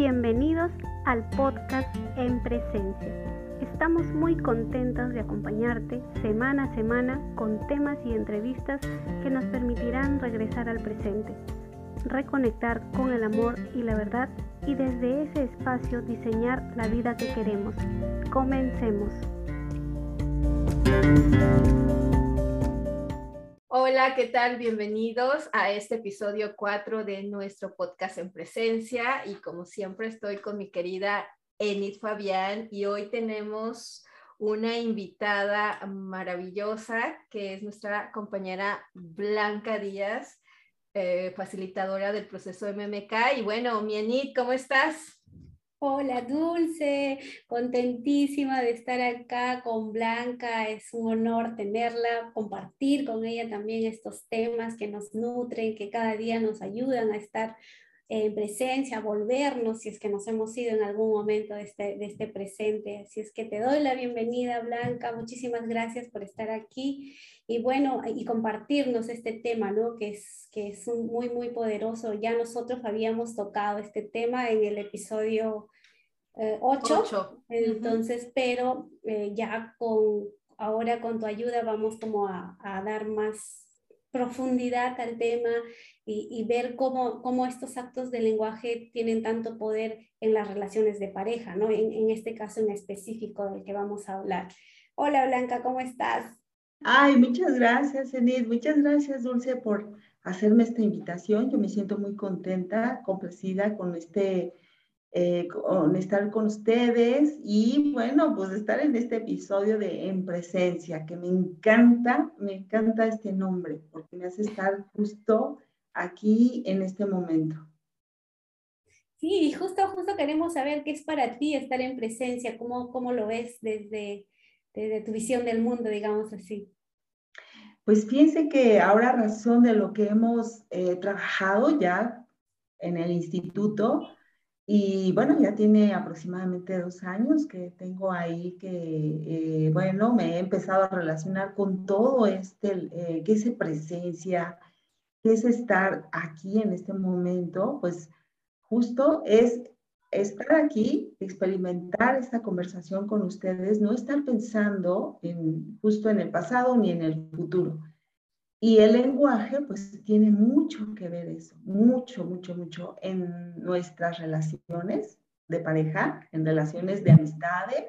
Bienvenidos al podcast En Presencia. Estamos muy contentos de acompañarte semana a semana con temas y entrevistas que nos permitirán regresar al presente, reconectar con el amor y la verdad y desde ese espacio diseñar la vida que queremos. Comencemos. Hola, ¿qué tal? Bienvenidos a este episodio 4 de nuestro podcast en presencia y como siempre estoy con mi querida Enid Fabián y hoy tenemos una invitada maravillosa que es nuestra compañera Blanca Díaz, eh, facilitadora del proceso MMK. Y bueno, mi Enid, ¿cómo estás? Hola Dulce, contentísima de estar acá con Blanca, es un honor tenerla, compartir con ella también estos temas que nos nutren, que cada día nos ayudan a estar en presencia, a volvernos si es que nos hemos ido en algún momento de este, de este presente. Así es que te doy la bienvenida, Blanca. Muchísimas gracias por estar aquí y bueno, y compartirnos este tema, ¿no? Que es, que es muy, muy poderoso. Ya nosotros habíamos tocado este tema en el episodio 8, eh, entonces, pero eh, ya con, ahora con tu ayuda vamos como a, a dar más profundidad al tema y, ver cómo, cómo, estos actos de lenguaje tienen tanto poder en las relaciones de pareja, ¿no? En, en, este caso en específico del que vamos a hablar. Hola Blanca, ¿cómo estás? Ay, muchas gracias, Enid. Muchas gracias, Dulce, por hacerme esta invitación. Yo me siento muy contenta, complacida con este eh, con estar con ustedes y bueno, pues estar en este episodio de En Presencia, que me encanta, me encanta este nombre, porque me hace estar justo aquí en este momento. Sí, justo, justo queremos saber qué es para ti estar en presencia, cómo, cómo lo ves desde, desde tu visión del mundo, digamos así. Pues fíjense que ahora razón de lo que hemos eh, trabajado ya en el instituto, y bueno, ya tiene aproximadamente dos años que tengo ahí que, eh, bueno, me he empezado a relacionar con todo este, eh, qué es presencia, qué es estar aquí en este momento, pues justo es estar aquí, experimentar esta conversación con ustedes, no estar pensando en, justo en el pasado ni en el futuro. Y el lenguaje, pues tiene mucho que ver eso, mucho, mucho, mucho en nuestras relaciones de pareja, en relaciones de amistades,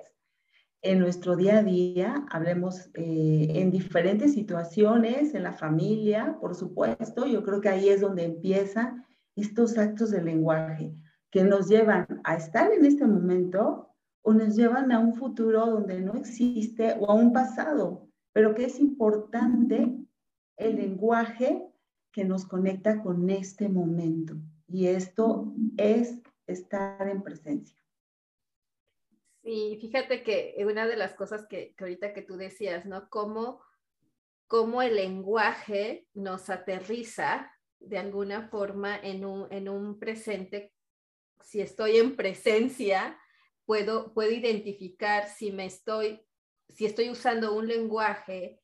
en nuestro día a día, hablemos eh, en diferentes situaciones, en la familia, por supuesto, yo creo que ahí es donde empiezan estos actos de lenguaje que nos llevan a estar en este momento o nos llevan a un futuro donde no existe o a un pasado, pero que es importante el lenguaje que nos conecta con este momento. Y esto es estar en presencia. Sí, fíjate que una de las cosas que, ahorita que tú decías, ¿no? Cómo, cómo el lenguaje nos aterriza de alguna forma en un, en un presente. Si estoy en presencia, puedo, puedo identificar si me estoy, si estoy usando un lenguaje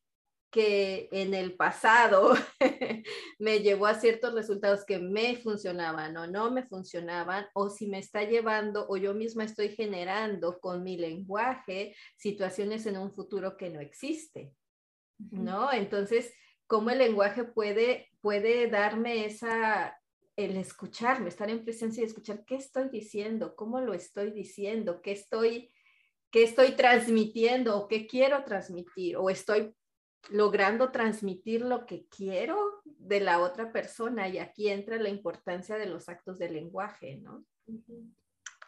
que en el pasado me llevó a ciertos resultados que me funcionaban o no me funcionaban, o si me está llevando o yo misma estoy generando con mi lenguaje situaciones en un futuro que no existe, ¿no? Entonces, ¿cómo el lenguaje puede, puede darme esa, el escucharme, estar en presencia y escuchar qué estoy diciendo, cómo lo estoy diciendo, qué estoy, qué estoy transmitiendo o qué quiero transmitir, o estoy logrando transmitir lo que quiero de la otra persona y aquí entra la importancia de los actos de lenguaje, ¿no?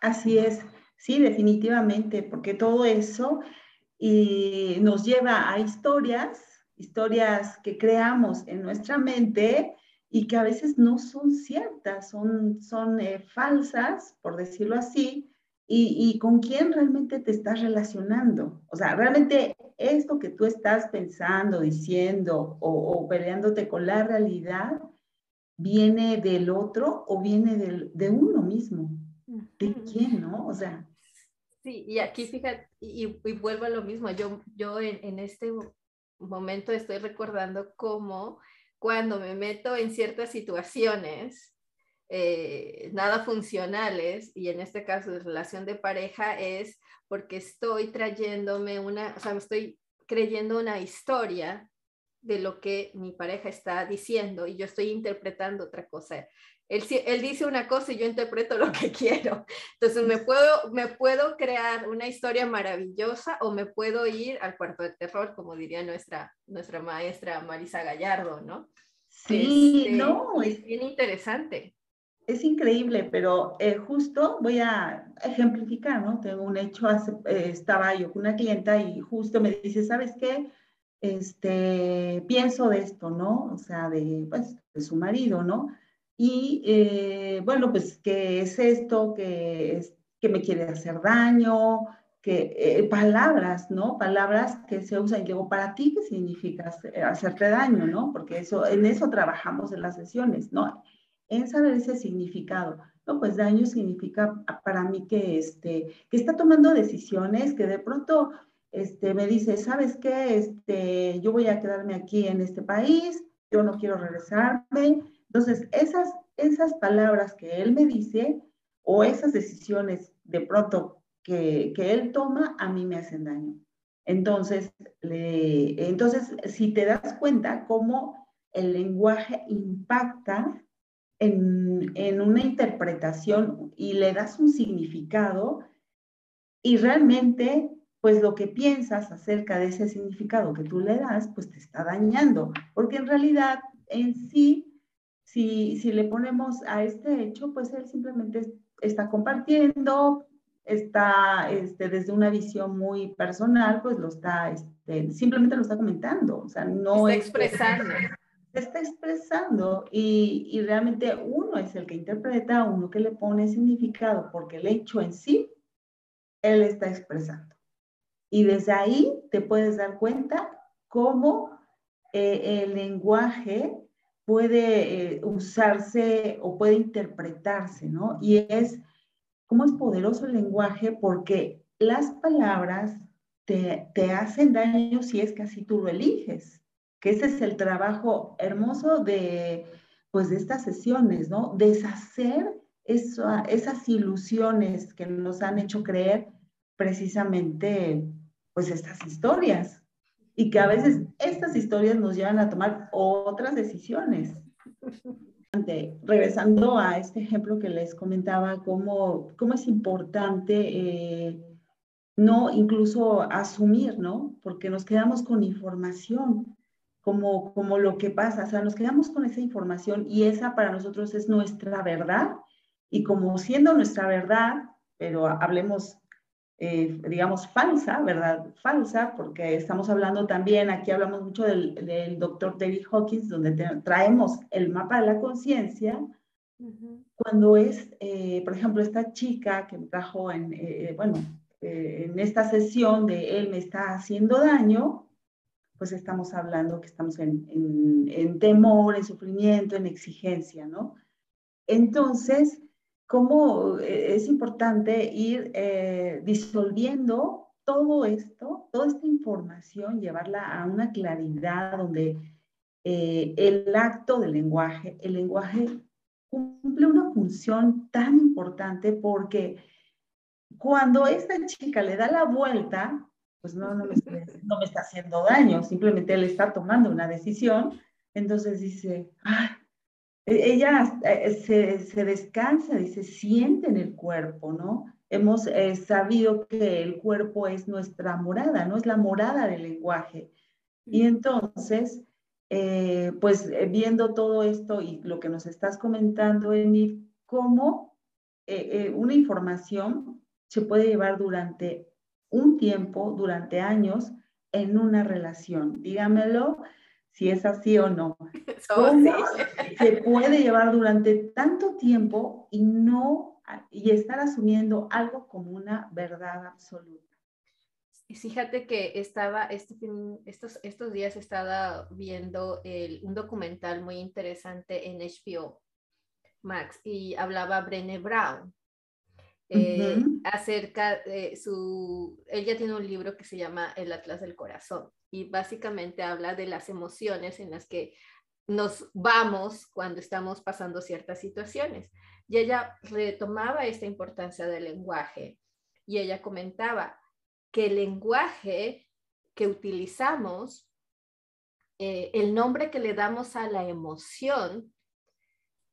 Así es, sí, definitivamente, porque todo eso y nos lleva a historias, historias que creamos en nuestra mente y que a veces no son ciertas, son, son eh, falsas, por decirlo así, y, y, con quién realmente te estás relacionando. O sea, realmente esto que tú estás pensando, diciendo o, peleándote con la realidad, viene del otro o viene de uno mismo. ¿De quién, no? O sea. Sí, y aquí fíjate, y, vuelvo a lo mismo, yo, yo en, en, este momento estoy recordando cómo cuando me meto en ciertas situaciones, eh, nada funcionales, y en este caso de relación de pareja, es porque estoy trayéndome una, o sea, me estoy creyendo una historia de lo que mi pareja está diciendo y yo estoy interpretando otra cosa. Él, él, dice una cosa y yo interpreto lo que quiero. Entonces me puedo, me puedo crear una historia maravillosa o me puedo ir al cuarto de terror, como diría nuestra, nuestra maestra Marisa Gallardo, ¿no? Sí, este, no. Es bien interesante. Es increíble, pero eh, justo voy a ejemplificar, ¿no? Tengo un hecho, hace, eh, estaba yo con una clienta y justo me dice, ¿sabes qué? Este, pienso de esto, ¿no? O sea, de, pues, de su marido, ¿no? Y eh, bueno, pues, ¿qué es esto? Que, es, que me quiere hacer daño, que palabras, ¿no? Palabras que se usan. Y digo, ¿para ti qué significa hacerte daño, no? Porque eso, en eso trabajamos en las sesiones, ¿no? en saber ese significado. No, pues daño significa para mí que, este, que está tomando decisiones, que de pronto este, me dice, ¿sabes qué? Este, yo voy a quedarme aquí en este país, yo no quiero regresarme. Entonces, esas, esas palabras que él me dice o esas decisiones de pronto que, que él toma, a mí me hacen daño. Entonces, le, entonces, si te das cuenta cómo el lenguaje impacta en, una interpretación y le das un significado y realmente pues lo que piensas acerca de ese significado que tú le das, pues te está dañando, porque en realidad en sí, si, si le ponemos a este hecho, pues él simplemente está compartiendo, está este, desde una visión muy personal, pues lo está, este, simplemente lo está comentando, o sea, no está expresando se está expresando y, y, realmente uno es el que interpreta, uno que le pone significado, porque el hecho en sí, él está expresando. Y desde ahí te puedes dar cuenta cómo eh, el lenguaje puede eh, usarse o puede interpretarse, ¿no? Y es, cómo es poderoso el lenguaje porque las palabras te, te hacen daño si es que así tú lo eliges que ese es el trabajo hermoso de, pues, de estas sesiones, ¿no? Deshacer esas ilusiones que nos han hecho creer precisamente, pues, estas historias. Y que a veces estas historias nos llevan a tomar otras decisiones. Regresando a este ejemplo que les comentaba, cómo, cómo es importante eh, no incluso asumir, ¿no? Porque nos quedamos con información como, como lo que pasa, o sea, nos quedamos con esa información y esa para nosotros es nuestra verdad y como siendo nuestra verdad, pero hablemos, eh, digamos, falsa, ¿verdad? Falsa, porque estamos hablando también, aquí hablamos mucho del, del doctor David Hawkins, donde traemos el mapa de la conciencia, cuando es, eh, por ejemplo, esta chica que me trajo en, eh, bueno, en esta sesión de él me está haciendo daño, pues estamos hablando que estamos en, en, temor, en sufrimiento, en exigencia, ¿no? Entonces, ¿cómo eh, es importante ir eh, disolviendo todo esto, toda esta información, llevarla a una claridad donde eh, el acto del lenguaje, el lenguaje cumple una función tan importante porque cuando esta chica le da la vuelta pues no, no me, está, haciendo daño, simplemente él está tomando una decisión. Entonces dice, e-, ella eh, se, descansa, dice, siente en el cuerpo, ¿no? Hemos eh, sabido que el cuerpo es nuestra morada, ¿no? Es la morada del lenguaje. Y entonces, eh, pues viendo todo esto y lo que nos estás comentando, Enid, cómo una información se puede llevar durante un tiempo, durante años, en una relación. Dígamelo si es así o no. ¿Cómo se puede llevar durante tanto tiempo y no y estar asumiendo algo como una verdad absoluta? Fíjate que estaba, este estos, estos días estaba viendo un documental muy interesante en HBO Max y hablaba Brené Brown eh, acerca de su, ella tiene un libro que se llama El Atlas del Corazón y básicamente habla de las emociones en las que nos vamos cuando estamos pasando ciertas situaciones. Y ella retomaba esta importancia del lenguaje y ella comentaba que el lenguaje que utilizamos, eh, el nombre que le damos a la emoción,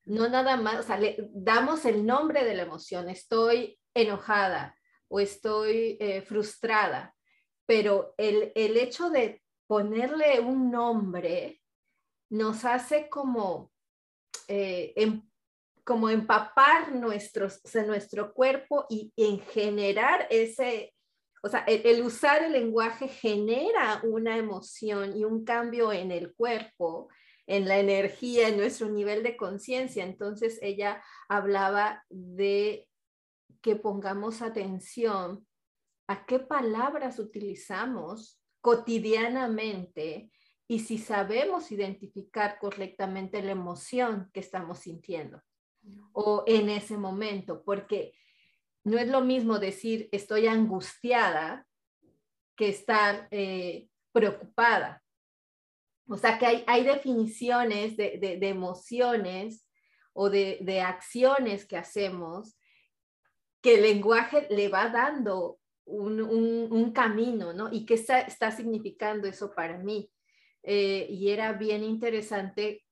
no nada más, o sea, le damos el nombre de la emoción, estoy enojada o estoy eh, frustrada, pero el, el hecho de ponerle un nombre nos hace como, eh, em, como empapar nuestros, nuestro cuerpo y en generar ese, o sea, el, usar el lenguaje genera una emoción y un cambio en el cuerpo, en la energía, en nuestro nivel de conciencia. Entonces ella hablaba de que pongamos atención a qué palabras utilizamos cotidianamente y si sabemos identificar correctamente la emoción que estamos sintiendo o en ese momento, porque no es lo mismo decir estoy angustiada que estar eh, preocupada. O sea que hay, definiciones de, emociones o de, acciones que hacemos que el lenguaje le va dando un, camino, ¿no? ¿Y qué está significando eso para mí? Eh, y era bien interesante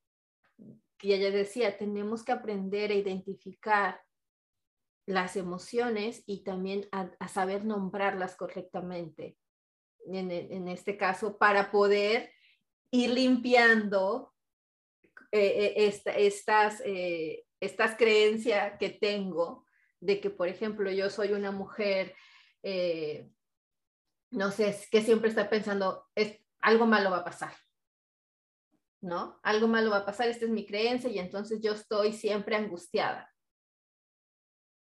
que ella decía, tenemos que aprender a identificar las emociones y también a, saber nombrarlas correctamente, en, este caso, para poder ir limpiando eh, eh, estas, estas creencias que tengo de que, por ejemplo, yo soy una mujer, no sé, que siempre está pensando, es, algo malo va a pasar ¿no? Algo malo va a pasar, esta es mi creencia y entonces yo estoy siempre angustiada.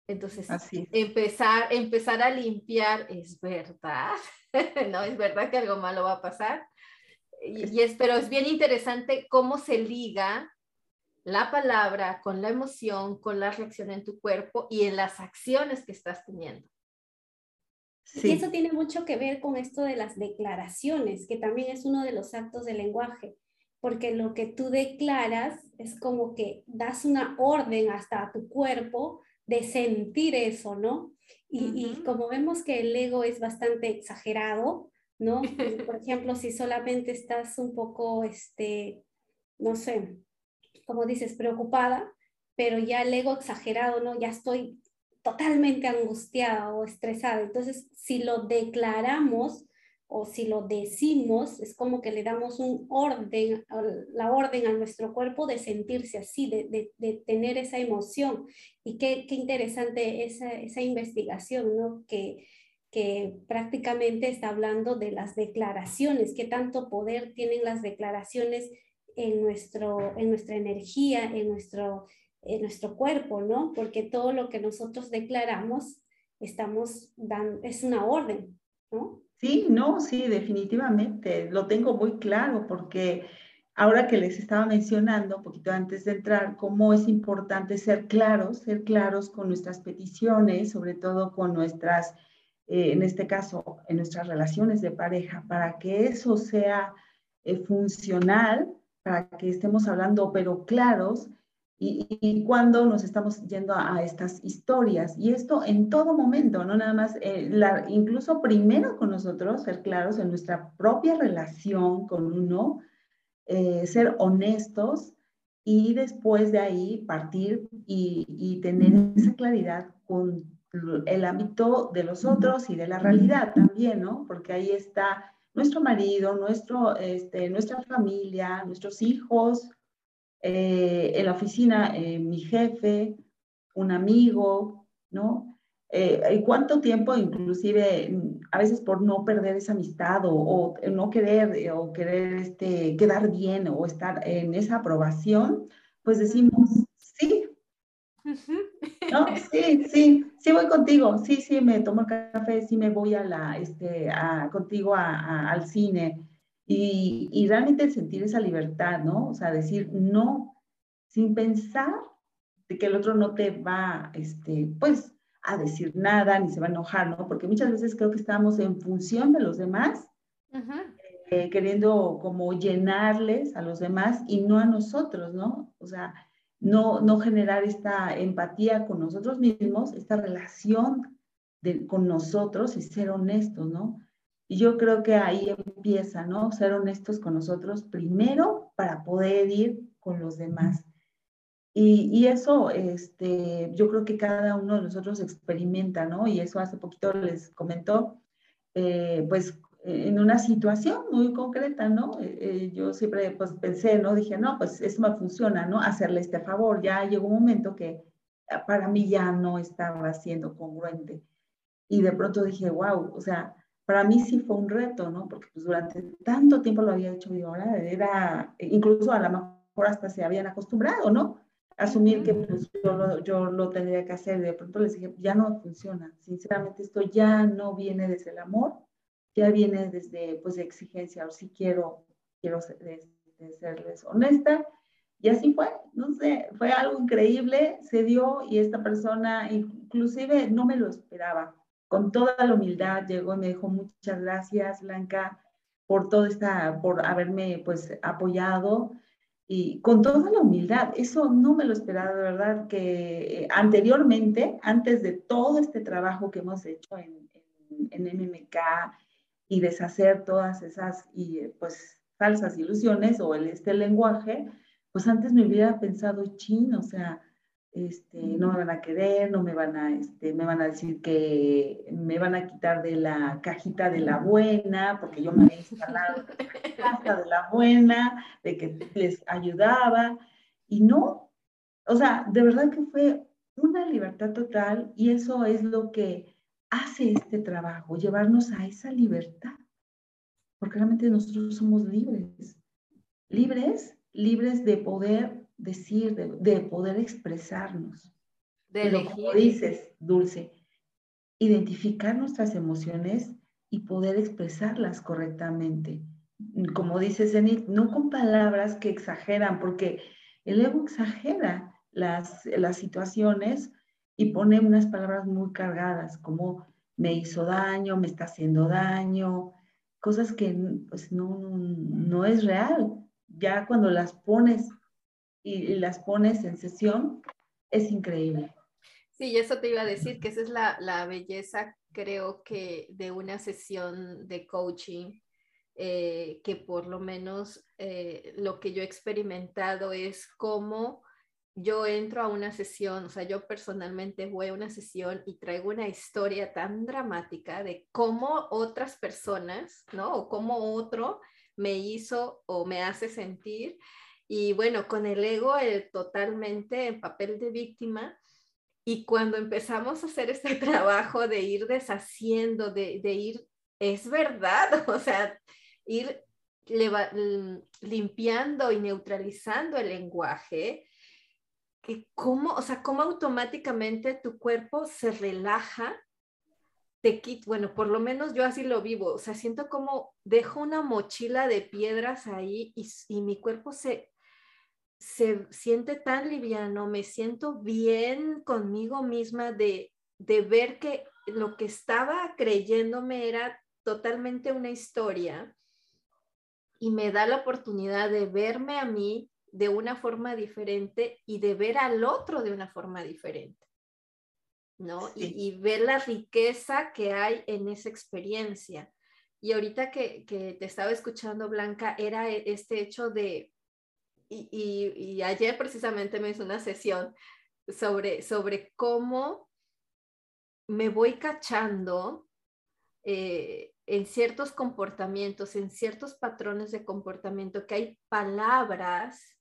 Entonces, empezar, empezar a limpiar, es verdad, ¿no? Es verdad que algo malo va a pasar. Y, es, pero es bien interesante cómo se liga la palabra con la emoción, con la reacción en tu cuerpo y en las acciones que estás teniendo. Y eso tiene mucho que ver con esto de las declaraciones, que también es uno de los actos del lenguaje porque lo que tú declaras es como que das una orden hasta a tu cuerpo de sentir eso, ¿no? Y, como vemos que el ego es bastante exagerado, ¿no? Por ejemplo, si solamente estás un poco, este, no sé, como dices, preocupada, pero ya el ego exagerado, ¿no? Ya estoy totalmente angustiada o estresada. Entonces, si lo declaramos, o si lo decimos, es como que le damos un orden, la orden a nuestro cuerpo de sentirse así, de, de, tener esa emoción. Y qué, qué interesante esa, esa, investigación, ¿no? Que, que prácticamente está hablando de las declaraciones, qué tanto poder tienen las declaraciones en, nuestro, en nuestra energía, en nuestro, en nuestro cuerpo, ¿no? Porque todo lo que nosotros declaramos, estamos dando, es una orden, ¿no? Sí, no, sí, definitivamente, lo tengo muy claro porque ahora que les estaba mencionando un poquito antes de entrar, cómo es importante ser claros, ser claros con nuestras peticiones, sobre todo con nuestras, eh, en este caso, en nuestras relaciones de pareja, para que eso sea eh, funcional, para que estemos hablando, pero claros, y, cuando nos estamos yendo a, estas historias. Y esto en todo momento, no nada más, eh, la, incluso primero con nosotros, ser claros en nuestra propia relación con uno, eh, ser honestos y después de ahí partir y, y, tener esa claridad con el ámbito de los otros y de la realidad también, ¿no? Porque ahí está nuestro marido, nuestro, este, nuestra familia, nuestros hijos, eh, en la oficina eh, mi jefe, un amigo, ¿no? Eh, ¿Y cuánto tiempo inclusive a veces por no perder esa amistad o, no querer o querer este, quedar bien o estar en esa aprobación, pues decimos, sí, ¿no? Sí, sí, sí voy contigo, sí, sí, me tomo el café, sí me voy a la, este, a, contigo al cine, y, realmente sentir esa libertad, ¿no? O sea, decir no sin pensar de que el otro no te va, este, pues, a decir nada ni se va a enojar, ¿no? Porque muchas veces creo que estamos en función de los demás eh, queriendo como llenarles a los demás y no a nosotros, ¿no? O sea, no, no generar esta empatía con nosotros mismos, esta relación con nosotros y ser honestos, ¿no? Y yo creo que ahí empieza, ¿no? Ser honestos con nosotros primero para poder ir con los demás. Y, y, eso, este, yo creo que cada uno de nosotros experimenta, ¿no? Y eso hace poquito les comentó, eh, pues en una situación muy concreta, ¿no? Eh, eh, yo siempre pues pensé, ¿no? Dije, no, pues eso me funciona, ¿no? Hacerle este favor. Ya llegó un momento que ah, para mí ya no estaba siendo congruente. Y de pronto dije, wow, o sea, para mí sí fue un reto, ¿no? Porque pues durante tanto tiempo lo había hecho y ahora era, incluso a lo mejor hasta se habían acostumbrado, ¿no? Asumir que pues yo lo, yo lo tendría que hacer. De pronto les dije, ya no funciona, sinceramente esto ya no viene desde el amor, ya viene desde pues de exigencia, o si quiero, quiero serles honesta, y así fue, no sé, fue algo increíble, se dio y esta persona inclusive no me lo esperaba con toda la humildad llegó y me dijo muchas gracias, Blanca, por todo esta, por haberme pues apoyado y con toda la humildad. Eso no me lo esperaba, de verdad, que eh, anteriormente, antes de todo este trabajo que hemos hecho en, en, MMK y deshacer todas esas y pues falsas ilusiones o el, este lenguaje, pues antes me hubiera pensado, chin, o sea, este, no me van a querer, no me van a, este, me van a decir que me van a quitar de la cajita de la buena, porque yo me había instalado la caja de la buena, de que les ayudaba, y no, o sea, de verdad que fue una libertad total y eso es lo que hace este trabajo, llevarnos a esa libertad, porque realmente nosotros somos libres, libres, libres de poder decir, de, poder expresarnos. De Pero como dices, Dulce, identificar nuestras emociones y poder expresarlas correctamente. Como dice Zenith, no con palabras que exageran, porque el ego exagera las, las situaciones y pone unas palabras muy cargadas, como me hizo daño, me está haciendo daño, cosas que pues, no, no es real. Ya cuando las pones y, las pones en sesión, es increíble. Sí, eso te iba a decir, que esa es la, la belleza, creo que, de una sesión de coaching, eh, que por lo menos eh, lo que yo he experimentado es cómo yo entro a una sesión, o sea, yo personalmente voy a una sesión y traigo una historia tan dramática de cómo otras personas, ¿no? O cómo otro me hizo o me hace sentir y bueno, con el ego el totalmente en papel de víctima. Y cuando empezamos a hacer este trabajo de ir deshaciendo, de, de ir, es verdad, o sea, ir limpiando y neutralizando el lenguaje, que cómo, o sea, cómo automáticamente tu cuerpo se relaja, te quita, bueno, por lo menos yo así lo vivo, o sea, siento como dejo una mochila de piedras ahí y, y mi cuerpo se se siente tan liviano, me siento bien conmigo misma de, de ver que lo que estaba creyéndome era totalmente una historia y me da la oportunidad de verme a mí de una forma diferente y de ver al otro de una forma diferente, ¿no? Y, y, ver la riqueza que hay en esa experiencia. Y ahorita que, que te estaba escuchando, Blanca, era e, este hecho de y, ayer precisamente me hizo una sesión sobre, sobre cómo me voy cachando eh, en ciertos comportamientos, en ciertos patrones de comportamiento, que hay palabras,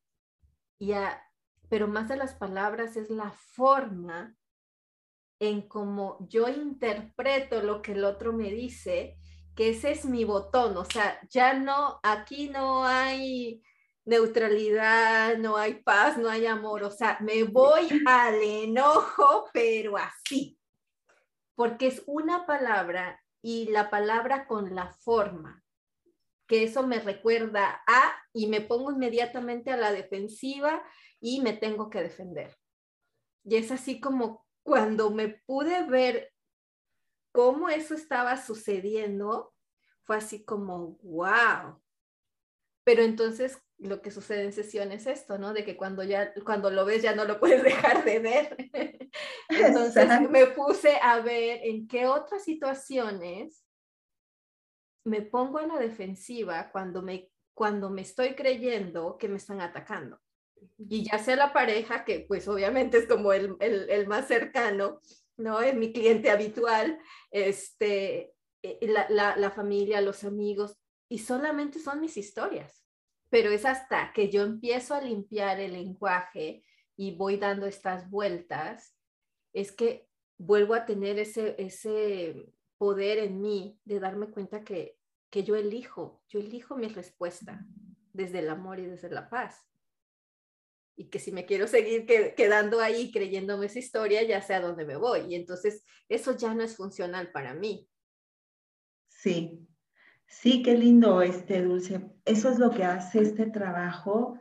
y pero más de las palabras es la forma en cómo yo interpreto lo que el otro me dice, que ese es mi botón, o sea, ya no, aquí no hay neutralidad, no hay paz, no hay amor. O sea, me voy al enojo, pero así. Porque es una palabra y la palabra con la forma, que eso me recuerda a y me pongo inmediatamente a la defensiva y me tengo que defender. Y es así como cuando me pude ver cómo eso estaba sucediendo, fue así como, wow, Pero entonces lo que sucede en sesión es esto, ¿no? De que cuando ya, cuando lo ves ya no lo puedes dejar de ver. Entonces me puse a ver en qué otras situaciones me pongo a la defensiva cuando me, cuando me estoy creyendo que me están atacando. Y ya sea la pareja, que pues obviamente es como el, el, el más cercano, ¿no? Es mi cliente habitual, este, eh, la, la, la familia, los amigos, y solamente son mis historias pero es hasta que yo empiezo a limpiar el lenguaje y voy dando estas vueltas, es que vuelvo a tener ese, ese poder en mí de darme cuenta que, que yo elijo, yo elijo mi respuesta desde el amor y desde la paz. Y que si me quiero seguir quedando ahí creyéndome esa historia, ya sé a dónde me voy. Y entonces eso ya no es funcional para mí. Sí, Sí, qué lindo, este Dulce. Eso es lo que hace este trabajo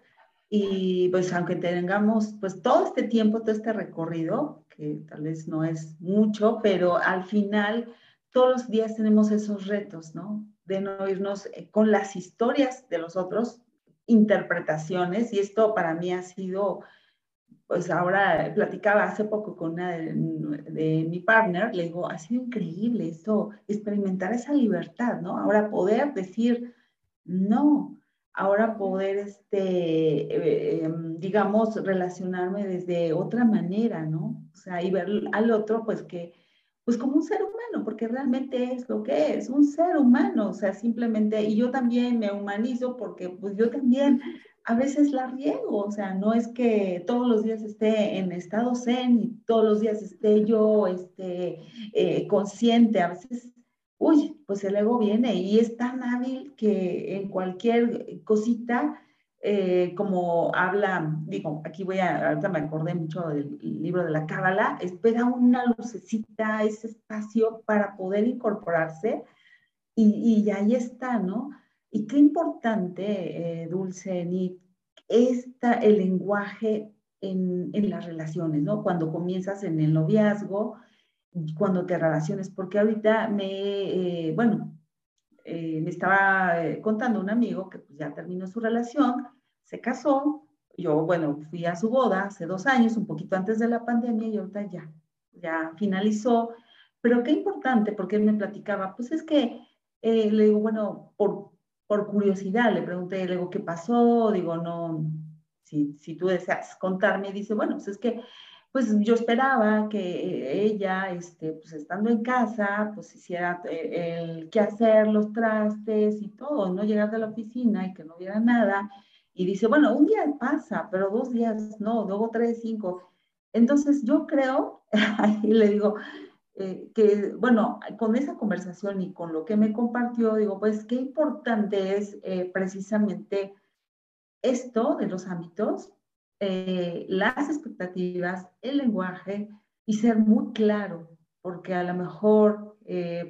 y pues aunque tengamos pues todo este tiempo, todo este recorrido, que tal vez no es mucho, pero al final todos los días tenemos esos retos, ¿no? De no irnos eh, con las historias de los otros, interpretaciones, y esto para mí ha sido pues ahora platicaba hace poco con una de, mi partner, le digo, ha sido increíble esto, experimentar esa libertad, ¿no? Ahora poder decir no, ahora poder, este, eh, em, digamos, relacionarme desde otra manera, ¿no? O sea, y ver al otro, pues que, pues como un ser humano, porque realmente es lo que es, un ser humano, o sea, simplemente, y yo también me humanizo porque pues yo también a veces la riego, o sea, no es que todos los días esté en estado zen y todos los días esté yo este, eh, consciente, a veces, uy, pues el ego viene y es tan hábil que en cualquier cosita, eh, como habla, digo, aquí voy a, ahorita me acordé mucho del libro de la Cábala, espera una lucecita, ese espacio para poder incorporarse y, y ahí está, ¿no? Y qué importante, eh, Dulce, ni está el lenguaje en, en, las relaciones, ¿no? Cuando comienzas en el noviazgo, cuando te relaciones, porque ahorita me, eh, bueno, eh, me estaba contando un amigo que pues, ya terminó su relación, se casó, yo, bueno, fui a su boda hace dos años, un poquito antes de la pandemia, y ahorita ya, ya finalizó, pero qué importante, porque él me platicaba, pues es que, le digo, bueno, por, por curiosidad le pregunté, le digo, ¿qué pasó? Digo, no, si, si tú deseas contarme, dice, bueno, pues es que pues yo esperaba que ella, este, pues estando en casa, pues hiciera eh, el qué hacer, los trastes y todo, no llegar de la oficina y que no hubiera nada. Y dice, bueno, un día pasa, pero dos días no, luego tres, cinco. Entonces yo creo, ahí le digo, eh, que, bueno, con esa conversación y con lo que me compartió, digo, pues qué importante es eh, precisamente esto de los ámbitos, eh, las expectativas, el lenguaje y ser muy claro, porque a lo mejor,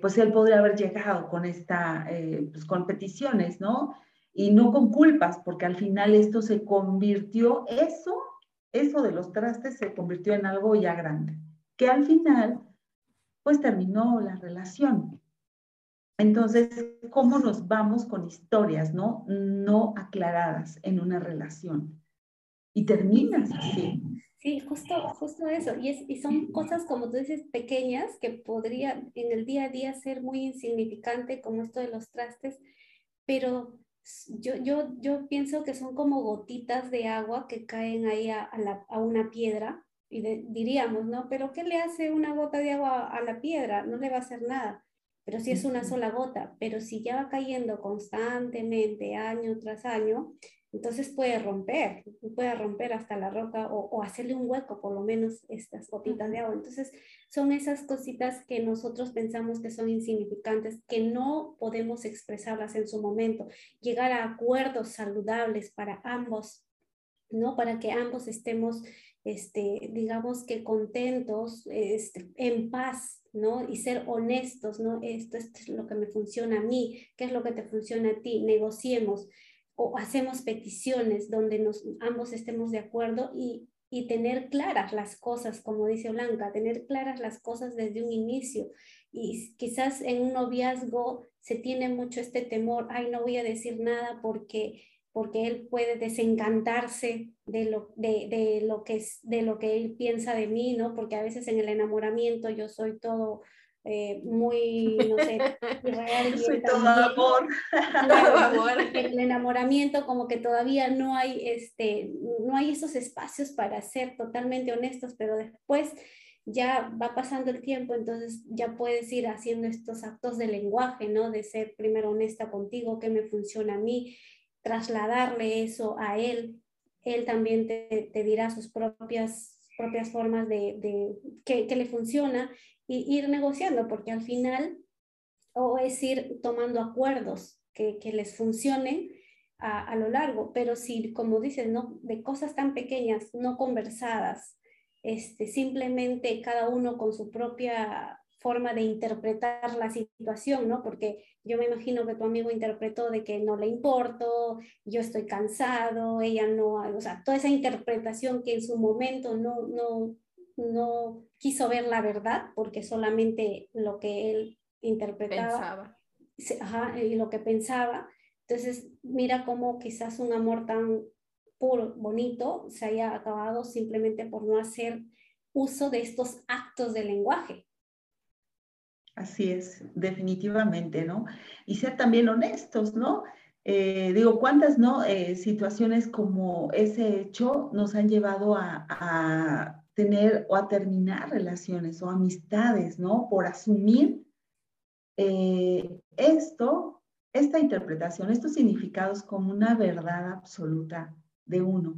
pues él podría haber llegado con esta, pues con peticiones, ¿no? Y no con culpas, porque al final esto se convirtió, eso, eso de los trastes se convirtió en algo ya grande, que al final pues terminó la relación. Entonces, ¿cómo nos vamos con historias, no? No aclaradas en una relación. Y terminas así. Sí, justo, justo eso. Y, es, y son cosas, como tú dices, pequeñas que podrían en el día a día ser muy insignificante, como esto de los trastes, pero yo, yo, yo pienso que son como gotitas de agua que caen ahí a una piedra y diríamos, ¿no? Pero ¿qué le hace una gota de agua a la piedra? No le va a hacer nada. Pero si es una sola gota, pero si ya va cayendo constantemente, año tras año, entonces puede romper, puede romper hasta la roca o, o, hacerle un hueco, por lo menos estas gotitas de agua. Entonces, son esas cositas que nosotros pensamos que son insignificantes, que no podemos expresarlas en su momento. Llegar a acuerdos saludables para ambos, ¿no? Para que ambos estemos este, digamos que contentos, este, en paz, ¿no? Y ser honestos, ¿no? Esto, esto, es lo que me funciona a mí, qué es lo que te funciona a ti, negociemos o hacemos peticiones donde nos, ambos estemos de acuerdo y, y tener claras las cosas, como dice Blanca, tener claras las cosas desde un inicio. Y quizás en un noviazgo se tiene mucho este temor, ay, no voy a decir nada porque porque él puede desencantarse de lo, de, lo que de lo que él piensa de mí, ¿no? Porque a veces en el enamoramiento yo soy todo eh, muy, no sé, real. Soy todo amor. El enamoramiento como que todavía no hay, este, no hay esos espacios para ser totalmente honestos, pero después ya va pasando el tiempo, entonces ya puedes ir haciendo estos actos de lenguaje, ¿no? De ser primero honesta contigo, qué me funciona a mí, trasladarle eso a él. Él también te, dirá sus propias propias formas de, que, le funciona y ir negociando, porque al final, o es ir tomando acuerdos que, que les funcionen a, a, lo largo, pero si, como dices, ¿no? de cosas tan pequeñas, no conversadas, este, simplemente cada uno con su propia forma de interpretar la situación, ¿no? Porque yo me imagino que tu amigo interpretó de que no le importo, yo estoy cansado, ella no, o sea, toda esa interpretación que en su momento no, no, no quiso ver la verdad porque solamente lo que él interpretaba pensaba. y lo que pensaba. Entonces, mira cómo quizás un amor tan puro, bonito, se haya acabado simplemente por no hacer uso de estos actos de lenguaje. Así es, definitivamente, ¿no? Y ser también honestos, ¿no? Eh, digo, ¿cuántas no eh, situaciones como ese hecho nos han llevado a tener o a terminar relaciones o amistades, ¿no? Por asumir eh, esto, esta interpretación, estos significados como una verdad absoluta de uno.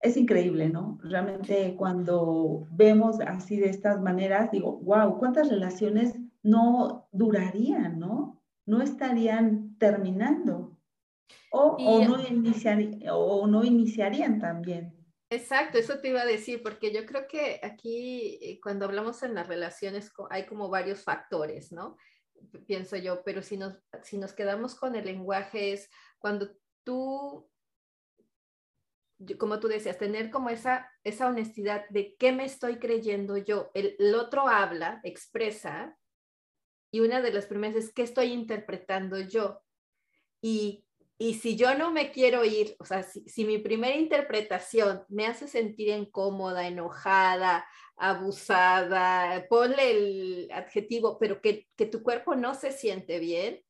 Es increíble, ¿no? Realmente cuando vemos así de estas maneras, digo, wow, ¿cuántas relaciones no durarían, ¿no? No estarían terminando o, o no, o no iniciarían también. Exacto, eso te iba a decir, porque yo creo que aquí eh, cuando hablamos en las relaciones hay como varios factores, ¿no? Pienso yo, pero si nos, si nos quedamos con el lenguaje es cuando tú, como tú decías, tener como esa, esa honestidad de qué me estoy creyendo yo. El, el otro habla, expresa, y una de las primeras es qué estoy interpretando yo. Y y si yo no me quiero ir, o sea, si, mi primera interpretación me hace sentir incómoda, enojada, abusada, ponle el adjetivo, pero que, que tu cuerpo no se siente bien,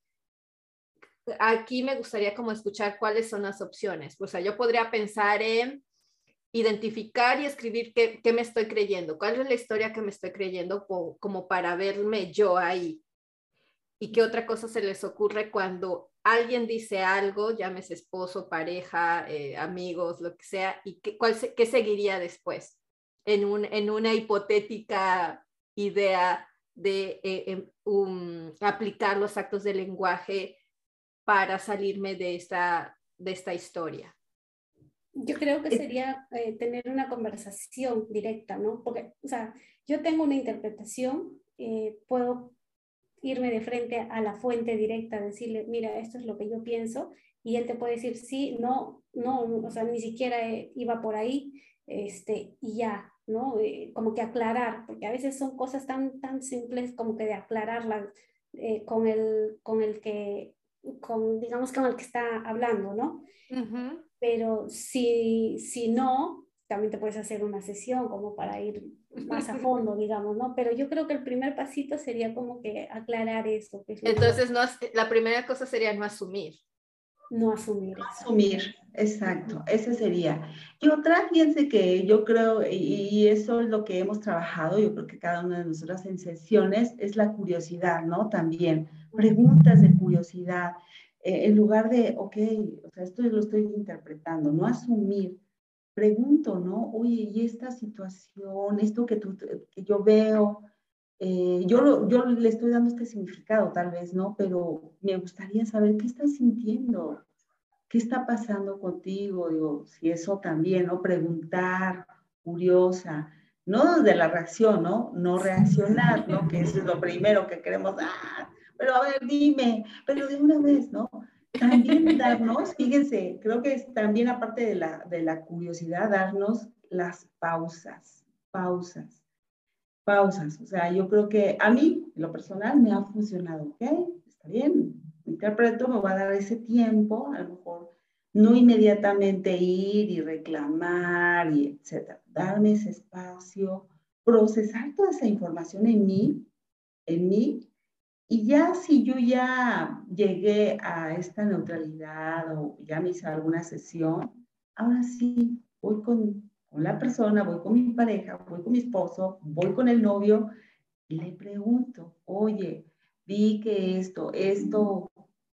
aquí me gustaría como escuchar cuáles son las opciones. O sea, yo podría pensar en identificar y escribir qué, qué me estoy creyendo, cuál es la historia que me estoy creyendo como para verme yo ahí. Y qué otra cosa se les ocurre cuando alguien dice algo, llámese esposo, pareja, eh, amigos, lo que sea, y qué, cuál qué seguiría después en, un, en una hipotética idea de eh, em, aplicar los actos de lenguaje para salirme de esta, de esta historia. Yo creo que sería eh, tener una conversación directa, ¿no? Porque, o sea, yo tengo una interpretación, puedo irme de frente a la fuente directa, decirle, mira, esto es lo que yo pienso, y él te puede decir, sí, no, no, o sea, ni siquiera eh, iba por ahí, este, y ya, ¿no? Eh, como que aclarar, porque a veces son cosas tan, tan simples como que de aclararlas eh, con, el, con el que, con, digamos, con el que está hablando, ¿no? Pero si, si no, también te puedes hacer una sesión como para ir más a fondo, digamos, ¿no? Pero yo creo que el primer pasito sería como que aclarar eso. Entonces, no, la primera cosa sería no asumir. No asumir. No asumir, exacto, ese sería. Y otra, fíjense que yo creo, y, eso es lo que hemos trabajado, yo creo que cada una de nosotras en sesiones, es la curiosidad, ¿no? También, preguntas de curiosidad, eh, en lugar de, ok, o sea, esto lo estoy interpretando, no asumir pregunto, ¿no? Oye, ¿y esta situación, esto que, tú, que yo veo, eh, yo, yo le estoy dando este significado tal vez, ¿no? Pero me gustaría saber qué estás sintiendo, qué está pasando contigo, digo, si eso también, ¿no? Preguntar, curiosa, no de la reacción, ¿no? No reaccionar, ¿no? Que eso es lo primero que queremos, ah, pero a ver, dime, pero de una vez, ¿no? También darnos, fíjense, creo que es también aparte de la, de la curiosidad, darnos las pausas, pausas, pausas. O sea, yo creo que a mí, en lo personal, me ha funcionado, ¿ok? Está bien, interpreto, me va a dar ese tiempo, a lo mejor no inmediatamente ir y reclamar y etcétera. Darme ese espacio, procesar toda esa información en mí, en mí, y ya si yo ya llegué a esta neutralidad o ya me hice alguna sesión, ahora sí voy con, con la persona, voy con mi pareja, voy con mi esposo, voy con el novio y le pregunto, oye, vi que esto, esto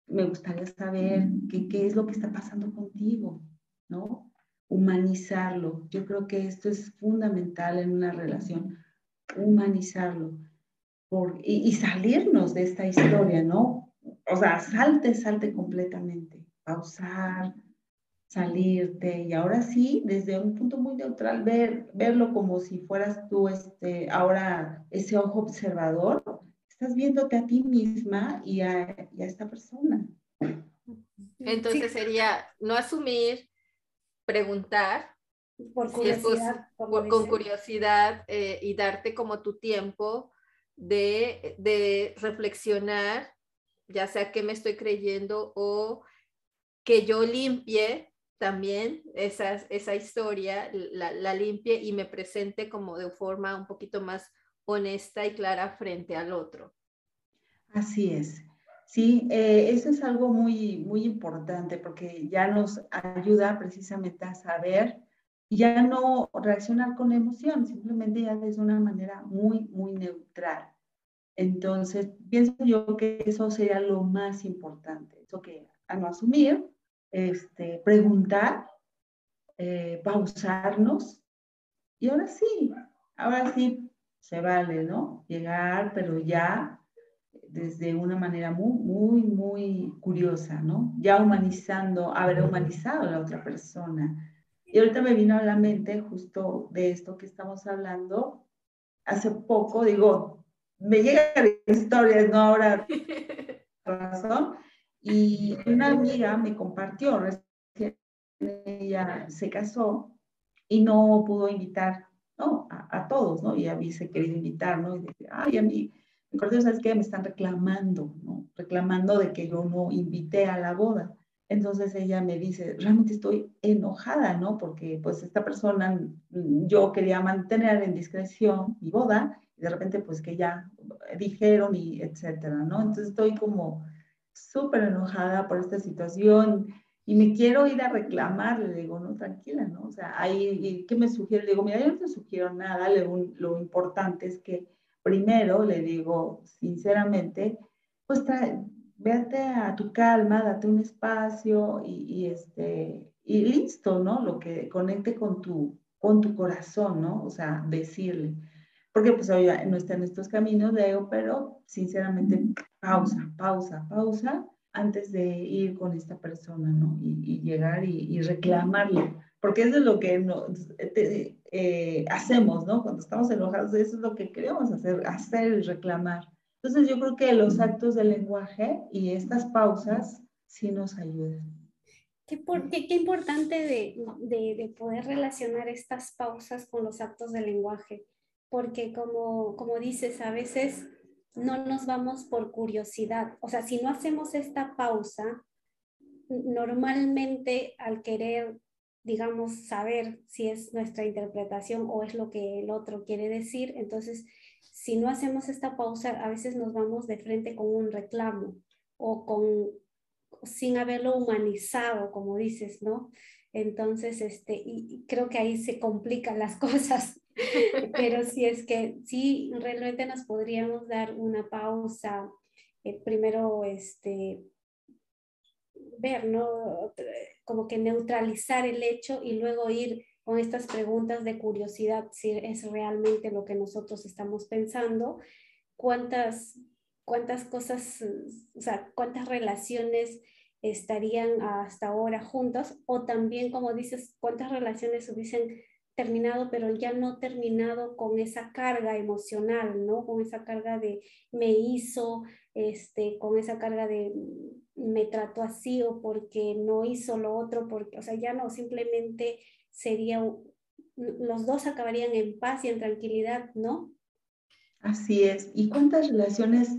me gustaría saber qué, qué es lo que está pasando contigo, ¿no? Humanizarlo. Yo creo que esto es fundamental en una relación, humanizarlo. Por, y, y, salirnos de esta historia, ¿no? O sea, salte, salte completamente, pausar, salirte y ahora sí, desde un punto muy neutral, ver, verlo como si fueras tú, este, ahora ese ojo observador estás viéndote a ti misma y a, y a esta persona. Entonces sería no asumir, preguntar. Por curiosidad. con curiosidad eh, y darte como tu tiempo de, de reflexionar, ya sea que me estoy creyendo o que yo limpie también esa, esa historia, la, la, limpie y me presente como de forma un poquito más honesta y clara frente al otro. Así es. Sí, eh, eso es algo muy, muy importante porque ya nos ayuda precisamente a saber ya no reaccionar con emoción, simplemente ya desde una manera muy, muy neutral. Entonces, pienso yo que eso sería lo más importante, eso que a no asumir, este, preguntar, eh, pausarnos y ahora sí, ahora sí se vale, ¿no? Llegar, pero ya desde una manera muy, muy, muy curiosa, ¿no? Ya humanizando, haber humanizado a la otra persona. Y ahorita me vino a la mente justo de esto que estamos hablando. Hace poco, digo, me llegan historias, ¿no? Ahora, razón. Y una amiga me compartió, recién ella se casó y no pudo invitar, ¿no? A, a todos, ¿no? Y a mí se quería invitar, ¿no? Y dije, ay, a mí me ¿sabes qué? Me están reclamando, ¿no? Reclamando de que yo no invité a la boda. Entonces ella me dice, realmente estoy enojada, ¿no? Porque pues esta persona, yo quería mantener en discreción mi boda de repente pues que ya dijeron y etcétera, ¿no? Entonces estoy como súper enojada por esta situación y me quiero ir a reclamar, le digo, no, tranquila, ¿no? O sea, ahí, ¿qué me sugiere? Le digo, mira, yo no te sugiero nada, lo importante es que primero le digo sinceramente, pues véate a tu calma, date un espacio y, este, y listo, ¿no? Lo que conecte con tu, con tu corazón, ¿no? O sea, decirle. Porque pues no está en estos caminos, Leo, pero sinceramente pausa, pausa, pausa antes de ir con esta persona, ¿no? Y, llegar y, y reclamarle porque eso es lo que eh, hacemos, ¿no? Cuando estamos enojados, eso es lo que queremos hacer, hacer y reclamar. Entonces yo creo que los actos de lenguaje y estas pausas sí nos ayudan. Qué, qué, importante de, de, de, poder relacionar estas pausas con los actos de lenguaje, porque como, como dices, a veces no nos vamos por curiosidad. O sea, si no hacemos esta pausa, normalmente al querer digamos, saber si es nuestra interpretación o es lo que el otro quiere decir. Entonces, si no hacemos esta pausa, a veces nos vamos de frente con un reclamo o con sin haberlo humanizado, como dices, ¿no? Entonces, este, y creo que ahí se complican las cosas, pero si es que sí, realmente nos podríamos dar una pausa, eh, primero, este, ver, ¿no? Como que neutralizar el hecho y luego ir con estas preguntas de curiosidad si es realmente lo que nosotros estamos pensando, cuántas, cuántas cosas, o sea, cuántas relaciones estarían hasta ahora juntas o también, como dices, cuántas relaciones hubiesen terminado, pero ya no terminado con esa carga emocional, ¿no? Con esa carga de me hizo, este, con esa carga de me trató así o porque no hizo lo otro, porque, o sea, ya no, simplemente sería, los dos acabarían en paz y en tranquilidad, ¿no? Así es. ¿Y cuántas relaciones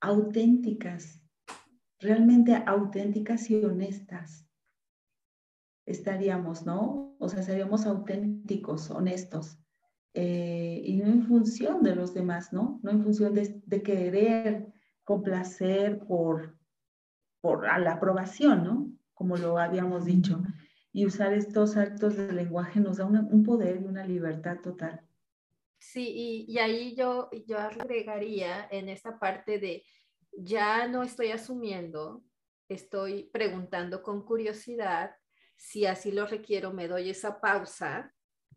auténticas, realmente auténticas y honestas? Estaríamos, ¿no? O sea, seríamos auténticos, honestos, eh, y no en función de los demás, ¿no? No en función de, querer complacer por, por la aprobación, ¿no? Como lo habíamos dicho. Y usar estos actos de lenguaje nos da un poder y una libertad total. Sí, y, ahí yo, yo agregaría en esta parte de ya no estoy asumiendo, estoy preguntando con curiosidad, si así lo requiero, me doy esa pausa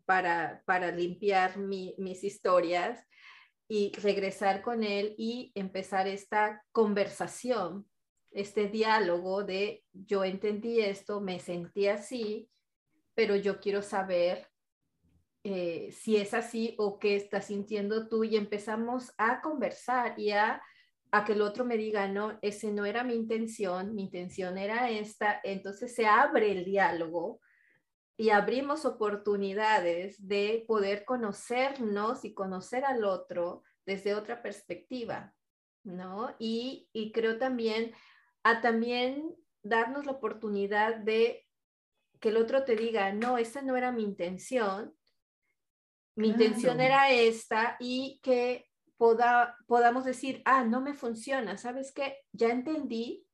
para, para limpiar mis historias y regresar con él y empezar esta conversación, este diálogo de yo entendí esto, me sentí así, pero yo quiero saber eh, si es así o qué estás sintiendo tú y empezamos a conversar y a, a que el otro me diga, no, ese no era mi intención, mi intención era esta, entonces se abre el diálogo y abrimos oportunidades de poder conocernos y conocer al otro desde otra perspectiva, ¿no? Y, y creo también a también darnos la oportunidad de que el otro te diga, no, esa no era mi intención, mi intención era esta y que poda, podamos decir, ah, no me funciona, ¿sabes qué? Ya entendí,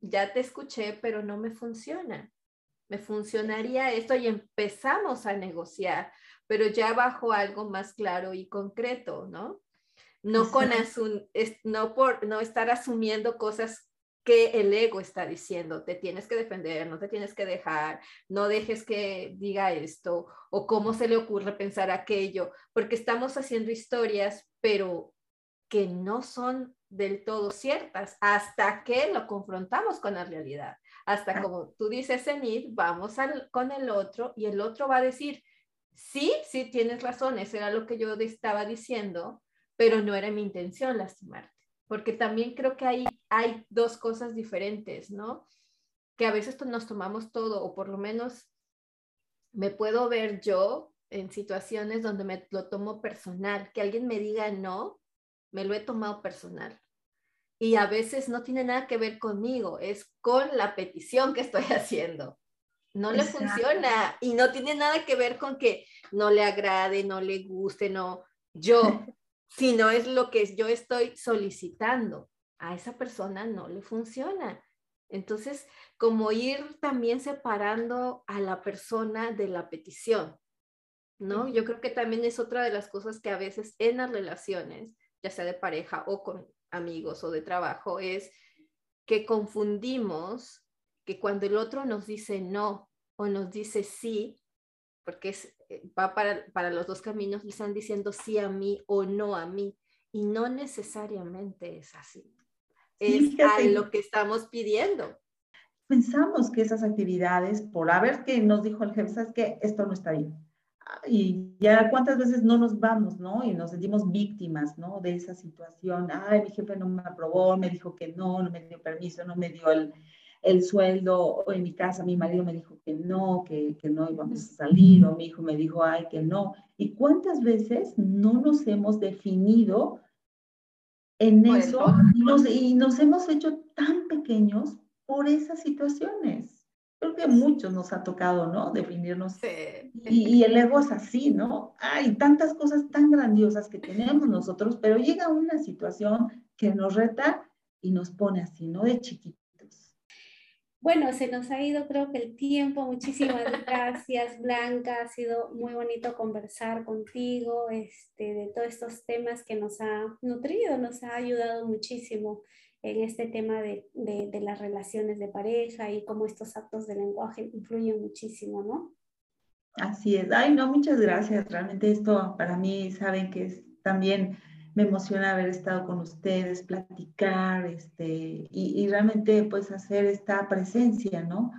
ya te escuché, pero no me funciona me funcionaría esto y empezamos a negociar, pero ya bajo algo más claro y concreto, ¿no? No, con no por no estar asumiendo cosas que el ego está diciendo, te tienes que defender, no te tienes que dejar, no dejes que diga esto o cómo se le ocurre pensar aquello, porque estamos haciendo historias, pero que no son del todo ciertas hasta que lo confrontamos con la realidad. Hasta ah. como tú dices, Enid, vamos al, con el otro y el otro va a decir, sí, sí, tienes razón, eso era lo que yo estaba diciendo, pero no era mi intención lastimarte. Porque también creo que hay, hay dos cosas diferentes, ¿no? Que a veces nos tomamos todo, o por lo menos me puedo ver yo en situaciones donde me lo tomo personal, que alguien me diga no, me lo he tomado personal y a veces no tiene nada que ver conmigo, es con la petición que estoy haciendo. No le funciona y no tiene nada que ver con que no le agrade, no le guste, no yo, sino es lo que yo estoy solicitando. A esa persona no le funciona. Entonces, como ir también separando a la persona de la petición, ¿no? Yo creo que también es otra de las cosas que a veces en las relaciones, ya sea de pareja o con amigos o de trabajo es que confundimos que cuando el otro nos dice no o nos dice sí, porque es, eh, va para, para los dos caminos, le están diciendo sí a mí o no a mí, y no necesariamente es así. Es a lo que estamos pidiendo. Pensamos que esas actividades, por haber que nos dijo el jefe, es que esto no está bien y ya cuántas veces no nos vamos, ¿no? Y nos sentimos víctimas, ¿no? De esa situación. Ay, mi jefe no me aprobó, me dijo que no, no me dio permiso, no me dio el, el sueldo. O en mi casa mi marido me dijo que no, que, que no íbamos a salir, o mi hijo me dijo, ay, que no. ¿Y cuántas veces no nos hemos definido en eso y nos hemos hecho tan pequeños por esas situaciones? creo que a muchos nos ha tocado, ¿no? Definirnos. Sí. Y, el ego es así, ¿no? Hay tantas cosas tan grandiosas que tenemos nosotros, pero llega una situación que nos reta y nos pone así, ¿no? De chiquitos. Bueno, se nos ha ido creo que el tiempo. Muchísimas gracias, Blanca. Ha sido muy bonito conversar contigo este, de todos estos temas que nos ha nutrido, nos ha ayudado muchísimo en este tema de, de, las relaciones de pareja y cómo estos actos de lenguaje influyen muchísimo, ¿no? Así es. Ay, no, muchas gracias. Realmente esto para mí, saben que es, también me emociona haber estado con ustedes, platicar, este, y, y realmente pues hacer esta presencia, ¿no?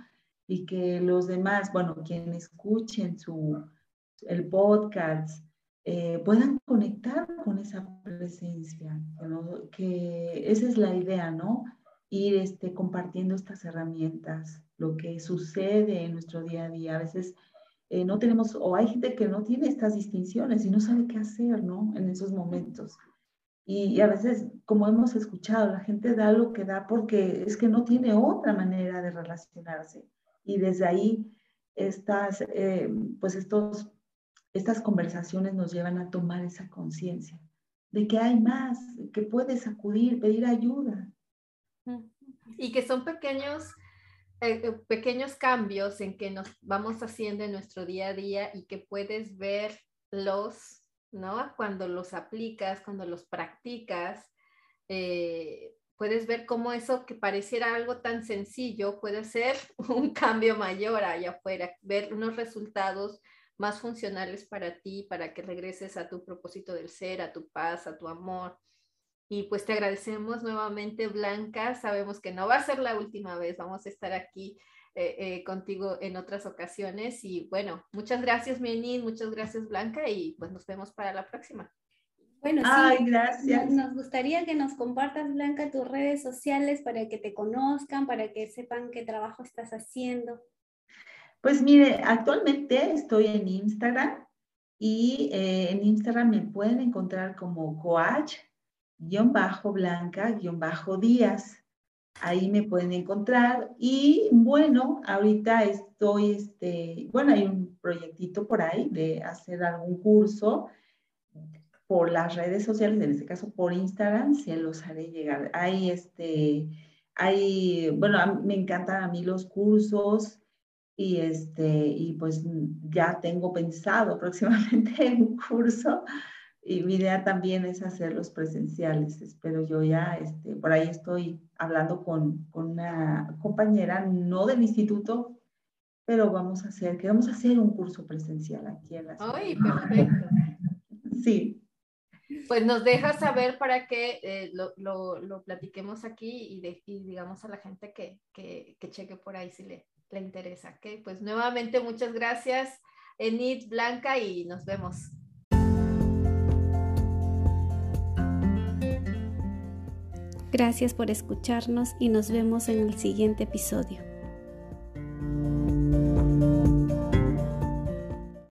Y que los demás, bueno, quienes escuchen su, el podcast, eh, puedan conectar con esa presencia, que esa es la idea, ¿no? Ir este, compartiendo estas herramientas, lo que sucede en nuestro día a día. A veces eh, no tenemos, o hay gente que no tiene estas distinciones y no sabe qué hacer, ¿no? En esos momentos. Y, a veces, como hemos escuchado, la gente da lo que da porque es que no tiene otra manera de relacionarse. Y desde ahí estas, eh, pues estos, estas conversaciones nos llevan a tomar esa conciencia de que hay más, que puedes acudir, pedir ayuda. Y que son pequeños, eh, eh, pequeños cambios en que nos vamos haciendo en nuestro día a día y que puedes verlos, ¿no? Cuando los aplicas, cuando los practicas, eh, puedes ver cómo eso que pareciera algo tan sencillo puede ser un cambio mayor allá afuera, ver unos resultados más funcionales para ti, para que regreses a tu propósito del ser, a tu paz, a tu amor. Y pues te agradecemos nuevamente, Blanca. Sabemos que no va a ser la última vez, vamos a estar aquí eh, eh, contigo en otras ocasiones. Y bueno, muchas gracias, Menin, muchas gracias, Blanca, y pues nos vemos para la próxima. Bueno, Ay, gracias. Nos gustaría que nos compartas, Blanca, tus redes sociales para que te conozcan, para que sepan qué trabajo estás haciendo. Pues mire, actualmente estoy en Instagram y eh, en Instagram me pueden encontrar como coach, Ahí me pueden encontrar. Y bueno, ahorita estoy, este, bueno, hay un proyectito por ahí de hacer algún curso por las redes sociales, en este caso por Instagram, se los haré llegar. Hay este, hay, bueno, me encantan a mí los cursos, y, este, y pues ya tengo pensado próximamente un curso y mi idea también es hacerlos presenciales. Espero yo ya, este, por ahí estoy hablando con, con una compañera, no del instituto, pero vamos a hacer, queremos hacer un curso presencial aquí en la ciudad. ¡Ay, perfecto! Sí. Pues nos deja saber para que eh, lo, lo, lo, platiquemos aquí y, de, y, digamos a la gente que, que, que cheque por ahí si le, le interesa. ¿ok? Pues nuevamente muchas gracias, Enid, Blanca, y nos vemos. Gracias por escucharnos y nos vemos en el siguiente episodio.